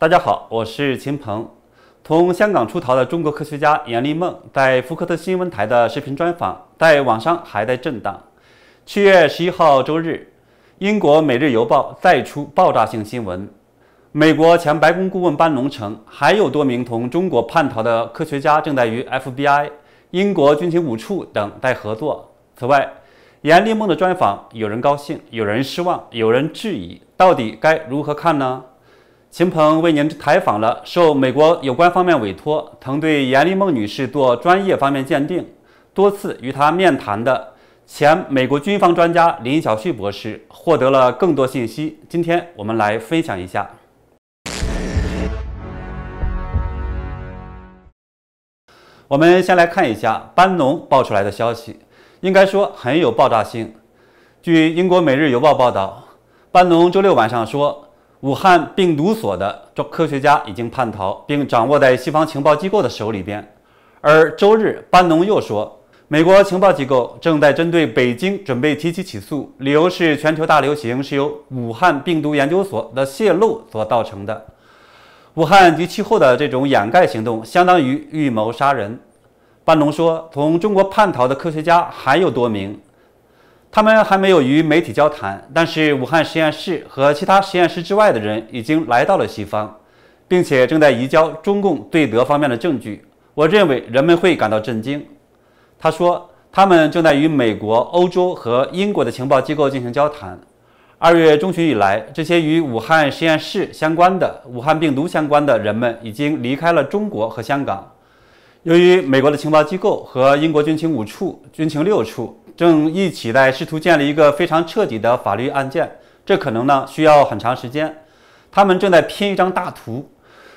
大家好，我是秦鹏。从香港出逃的中国科学家严立梦在福克特新闻台的视频专访，在网上还在震荡。七月十一号周日，英国《每日邮报》再出爆炸性新闻：美国前白宫顾问班农称，还有多名同中国叛逃的科学家正在与 FBI、英国军情五处等待合作。此外，严立梦的专访，有人高兴，有人失望，有人质疑，到底该如何看呢？秦鹏为您采访了受美国有关方面委托，曾对严立梦女士做专业方面鉴定，多次与她面谈的前美国军方专家林小旭博士，获得了更多信息。今天我们来分享一下。我们先来看一下班农爆出来的消息。应该说很有爆炸性。据英国《每日邮报》报道，班农周六晚上说，武汉病毒所的科学家已经叛逃，并掌握在西方情报机构的手里边。而周日，班农又说，美国情报机构正在针对北京准备提起起诉，理由是全球大流行是由武汉病毒研究所的泄露所造成的。武汉及其后的这种掩盖行动，相当于预谋杀人。班农说：“从中国叛逃的科学家还有多名，他们还没有与媒体交谈。但是武汉实验室和其他实验室之外的人已经来到了西方，并且正在移交中共对德方面的证据。我认为人们会感到震惊。”他说：“他们正在与美国、欧洲和英国的情报机构进行交谈。二月中旬以来，这些与武汉实验室相关的、武汉病毒相关的人们已经离开了中国和香港。”由于美国的情报机构和英国军情五处、军情六处正一起在试图建立一个非常彻底的法律案件，这可能呢需要很长时间。他们正在拼一张大图，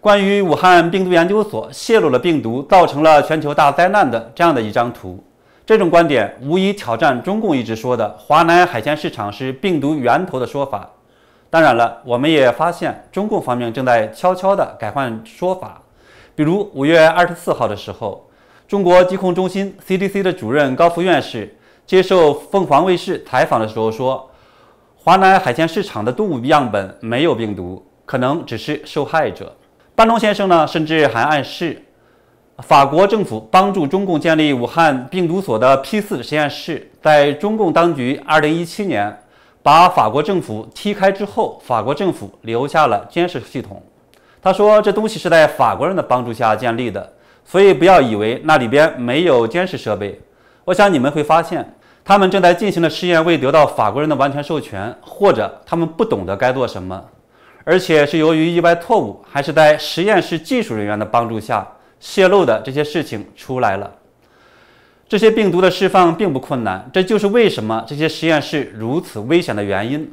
关于武汉病毒研究所泄露了病毒，造成了全球大灾难的这样的一张图。这种观点无疑挑战中共一直说的华南海鲜市场是病毒源头的说法。当然了，我们也发现中共方面正在悄悄地改换说法。比如五月二十四号的时候，中国疾控中心 CDC 的主任高福院士接受凤凰卫视采访的时候说，华南海鲜市场的动物样本没有病毒，可能只是受害者。班农先生呢，甚至还暗示，法国政府帮助中共建立武汉病毒所的 P 四实验室，在中共当局二零一七年把法国政府踢开之后，法国政府留下了监视系统。他说：“这东西是在法国人的帮助下建立的，所以不要以为那里边没有监视设备。我想你们会发现，他们正在进行的试验未得到法国人的完全授权，或者他们不懂得该做什么，而且是由于意外错误，还是在实验室技术人员的帮助下泄露的这些事情出来了。这些病毒的释放并不困难，这就是为什么这些实验室如此危险的原因。”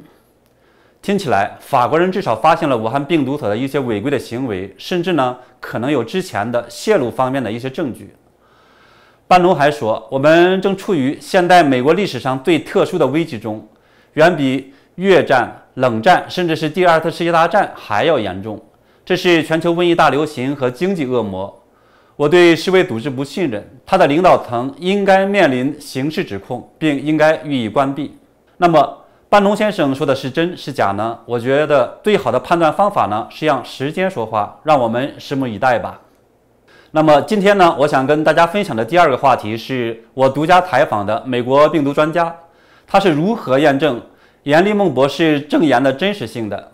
听起来，法国人至少发现了武汉病毒所的一些违规的行为，甚至呢可能有之前的泄露方面的一些证据。班农还说，我们正处于现代美国历史上最特殊的危机中，远比越战、冷战，甚至是第二次世界大战还要严重。这是全球瘟疫大流行和经济恶魔。我对世卫组织不信任，它的领导层应该面临刑事指控，并应该予以关闭。那么。班农先生说的是真是假呢？我觉得最好的判断方法呢是让时间说话，让我们拭目以待吧。那么今天呢，我想跟大家分享的第二个话题是我独家采访的美国病毒专家，他是如何验证严立梦博士证言的真实性的。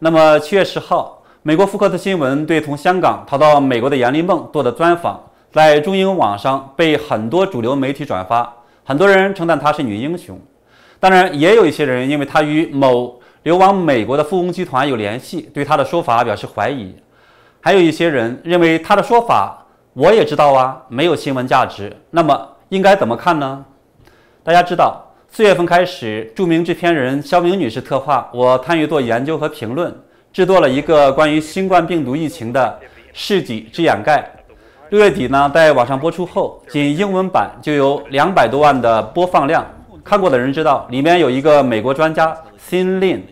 那么七月十号，美国福克斯新闻对从香港逃到美国的严立梦做的专访，在中英网上被很多主流媒体转发，很多人称赞她是女英雄。当然，也有一些人因为她与某流亡美国的富翁集团有联系，对她的说法表示怀疑。还有一些人认为他的说法，我也知道啊，没有新闻价值。那么应该怎么看呢？大家知道，四月份开始，著名制片人肖明女士特化，我参与做研究和评论，制作了一个关于新冠病毒疫情的事迹之掩盖。六月底呢，在网上播出后，仅英文版就有两百多万的播放量。看过的人知道，里面有一个美国专家 Sin Lin，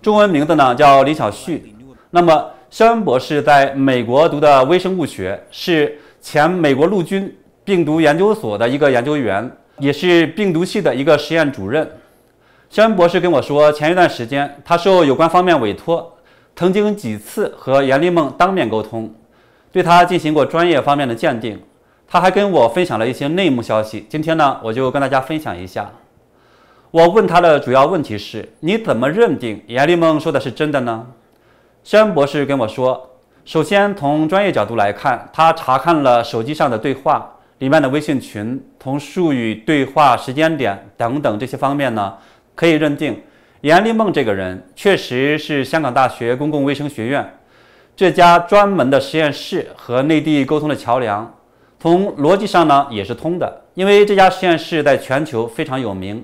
中文名字呢叫李小旭。那么肖恩博士在美国读的微生物学，是前美国陆军病毒研究所的一个研究员，也是病毒系的一个实验主任。肖恩博士跟我说，前一段时间他受有关方面委托，曾经几次和严立梦当面沟通，对他进行过专业方面的鉴定。他还跟我分享了一些内幕消息。今天呢，我就跟大家分享一下。我问他的主要问题是：你怎么认定严立梦说的是真的呢？肖恩博士跟我说，首先从专业角度来看，他查看了手机上的对话里面的微信群，从术语、对话时间点等等这些方面呢，可以认定严立梦这个人确实是香港大学公共卫生学院这家专门的实验室和内地沟通的桥梁。从逻辑上呢也是通的，因为这家实验室在全球非常有名，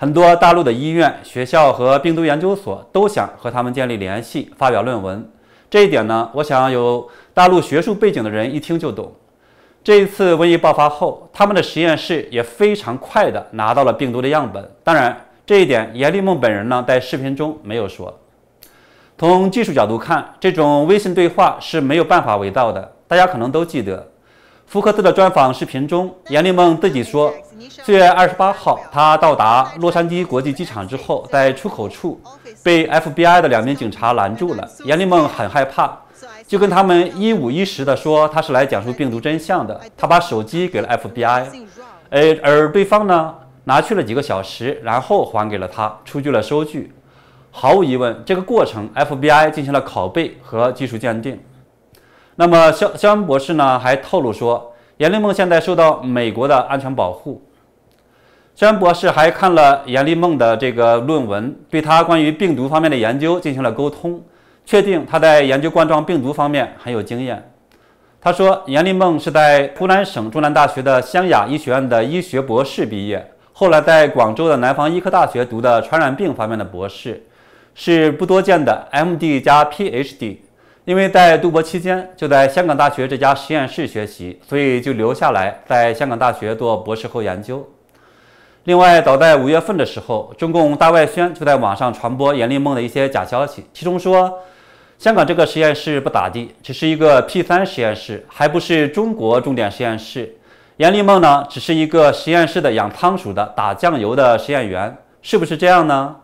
很多大陆的医院、学校和病毒研究所都想和他们建立联系，发表论文。这一点呢，我想有大陆学术背景的人一听就懂。这一次瘟疫爆发后，他们的实验室也非常快的拿到了病毒的样本。当然，这一点严立梦本人呢在视频中没有说。从技术角度看，这种微信对话是没有办法伪造的。大家可能都记得。福克斯的专访视频中，严立梦自己说，四月二十八号，他到达洛杉矶国际机场之后，在出口处被 FBI 的两名警察拦住了。严立梦很害怕，就跟他们一五一十的说他是来讲述病毒真相的。他把手机给了 FBI，而而对方呢，拿去了几个小时，然后还给了他，出具了收据。毫无疑问，这个过程 FBI 进行了拷贝和技术鉴定。那么肖肖恩博士呢还透露说，严立梦现在受到美国的安全保护。肖恩博士还看了严立梦的这个论文，对他关于病毒方面的研究进行了沟通，确定他在研究冠状病毒方面很有经验。他说，严立梦是在湖南省中南大学的湘雅医学院的医学博士毕业，后来在广州的南方医科大学读的传染病方面的博士，是不多见的 MD 加 PhD。因为在读博期间就在香港大学这家实验室学习，所以就留下来在香港大学做博士后研究。另外，早在五月份的时候，中共大外宣就在网上传播严立梦的一些假消息，其中说香港这个实验室不咋地，只是一个 P 三实验室，还不是中国重点实验室。严立梦呢，只是一个实验室的养仓鼠的、打酱油的实验员，是不是这样呢？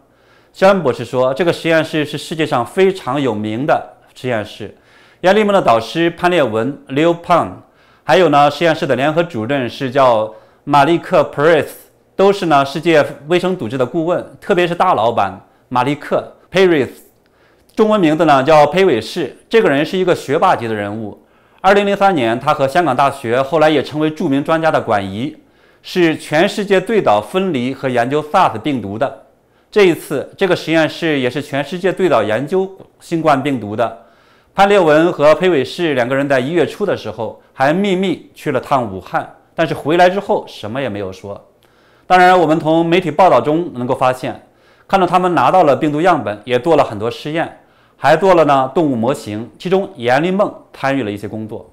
肖恩博士说，这个实验室是世界上非常有名的。实验室，严立梦的导师潘列文 （Leo Pan），还有呢，实验室的联合主任是叫马利克 ·Paris，都是呢世界卫生组织的顾问，特别是大老板马利克 ·Paris，中文名字呢叫裴伟士。这个人是一个学霸级的人物。二零零三年，他和香港大学后来也成为著名专家的管仪，是全世界最早分离和研究 SARS 病毒的。这一次，这个实验室也是全世界最早研究新冠病毒的。潘列文和裴伟士两个人在一月初的时候还秘密去了趟武汉，但是回来之后什么也没有说。当然，我们从媒体报道中能够发现，看到他们拿到了病毒样本，也做了很多试验，还做了呢动物模型。其中，严立梦参与了一些工作。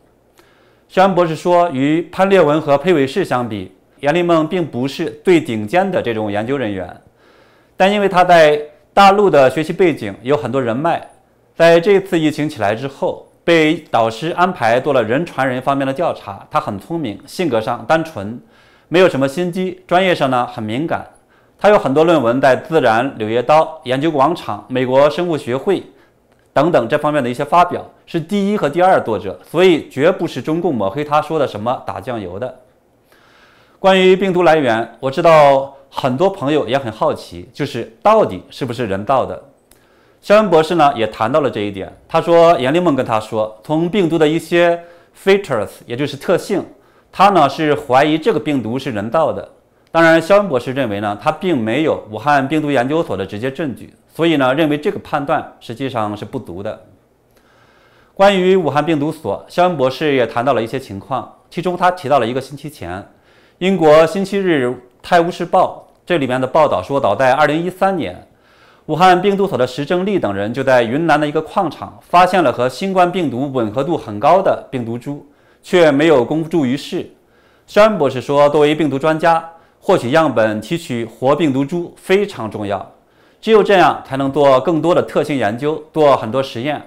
肖恩博士说，与潘列文和裴伟士相比，严立梦并不是最顶尖的这种研究人员，但因为他在大陆的学习背景，有很多人脉。在这次疫情起来之后，被导师安排做了人传人方面的调查。他很聪明，性格上单纯，没有什么心机，专业上呢很敏感。他有很多论文在《自然》《柳叶刀》《研究广场》《美国生物学会》等等这方面的一些发表，是第一和第二作者，所以绝不是中共抹黑他说的什么打酱油的。关于病毒来源，我知道很多朋友也很好奇，就是到底是不是人造的。肖恩博士呢也谈到了这一点。他说，严立梦跟他说，从病毒的一些 features，也就是特性，他呢是怀疑这个病毒是人造的。当然，肖恩博士认为呢，他并没有武汉病毒研究所的直接证据，所以呢，认为这个判断实际上是不足的。关于武汉病毒所，肖恩博士也谈到了一些情况，其中他提到了一个星期前，英国星期日《泰晤士报》这里面的报道说，早在2013年。武汉病毒所的石正丽等人就在云南的一个矿场发现了和新冠病毒吻合度很高的病毒株，却没有公诸于世。肖恩博士说：“作为病毒专家，获取样本、提取活病毒株非常重要，只有这样才能做更多的特性研究，做很多实验。”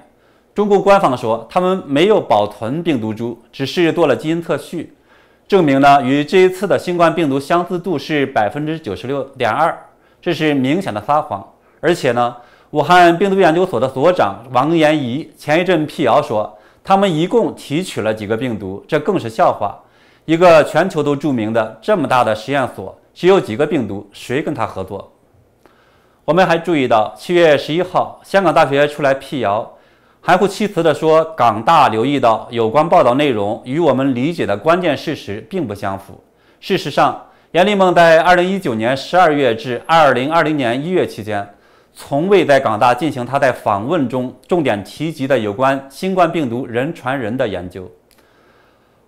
中共官方说，他们没有保存病毒株，只是做了基因测序，证明呢与这一次的新冠病毒相似度是百分之九十六点二，这是明显的撒谎。而且呢，武汉病毒研究所的所长王延怡前一阵辟谣说，他们一共提取了几个病毒，这更是笑话。一个全球都著名的这么大的实验所，只有几个病毒，谁跟他合作？我们还注意到，七月十一号，香港大学出来辟谣，含糊其辞地说，港大留意到有关报道内容与我们理解的关键事实并不相符。事实上，阎立梦在二零一九年十二月至二零二零年一月期间，从未在港大进行他在访问中重点提及的有关新冠病毒人传人的研究。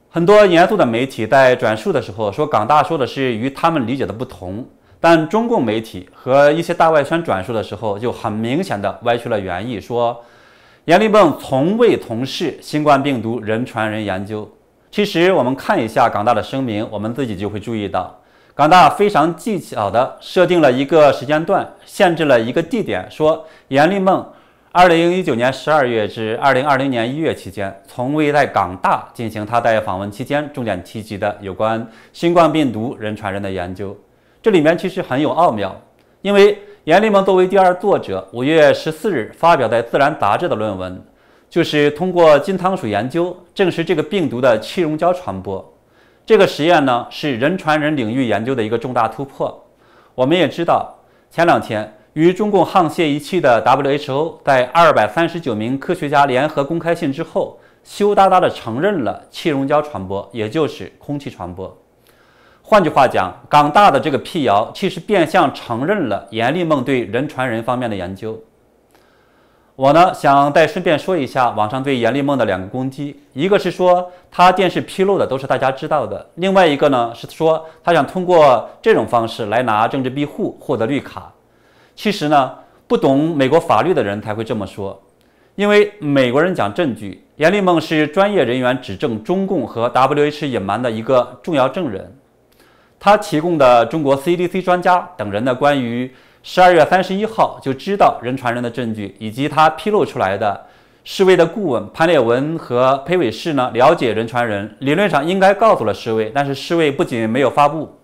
很多严肃的媒体在转述的时候说，港大说的是与他们理解的不同。但中共媒体和一些大外宣转述的时候，就很明显的歪曲了原意，说阎立梦从未从事新冠病毒人传人研究。其实我们看一下港大的声明，我们自己就会注意到，港大非常技巧的设定了一个时间段，限制了一个地点，说阎立梦二零一九年十二月至二零二零年一月期间，从未在港大进行他在访问期间重点提及的有关新冠病毒人传人的研究。这里面其实很有奥妙，因为阎立梦作为第二作者，五月十四日发表在《自然》杂志的论文，就是通过金汤鼠研究证实这个病毒的气溶胶传播。这个实验呢，是人传人领域研究的一个重大突破。我们也知道，前两天与中共沆瀣一气的 WHO 在二百三十九名科学家联合公开信之后，羞答答地承认了气溶胶传播，也就是空气传播。换句话讲，港大的这个辟谣，其实变相承认了阎立梦对人传人方面的研究。我呢，想再顺便说一下网上对阎立梦的两个攻击，一个是说他电视披露的都是大家知道的，另外一个呢是说他想通过这种方式来拿政治庇护，获得绿卡。其实呢，不懂美国法律的人才会这么说，因为美国人讲证据，阎立梦是专业人员指证中共和 W H 隐瞒的一个重要证人。他提供的中国 CDC 专家等人的关于十二月三十一号就知道人传人的证据，以及他披露出来的世卫的顾问潘烈文和裴伟士呢了解人传人，理论上应该告诉了世卫，但是世卫不仅没有发布，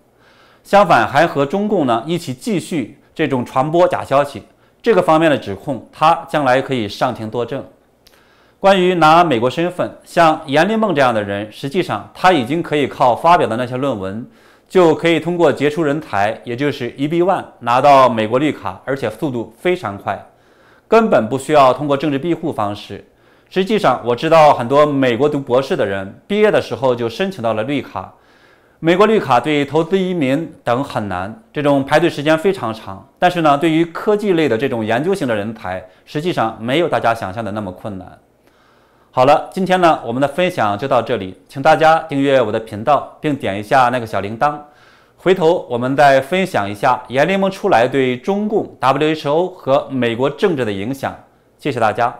相反还和中共呢一起继续这种传播假消息。这个方面的指控，他将来可以上庭作证。关于拿美国身份，像阎立梦这样的人，实际上他已经可以靠发表的那些论文。就可以通过杰出人才，也就是 EB-1 拿到美国绿卡，而且速度非常快，根本不需要通过政治庇护方式。实际上，我知道很多美国读博士的人毕业的时候就申请到了绿卡。美国绿卡对投资移民等很难，这种排队时间非常长。但是呢，对于科技类的这种研究型的人才，实际上没有大家想象的那么困难。好了，今天呢，我们的分享就到这里，请大家订阅我的频道，并点一下那个小铃铛。回头我们再分享一下严联盟出来对中共、WHO 和美国政治的影响。谢谢大家。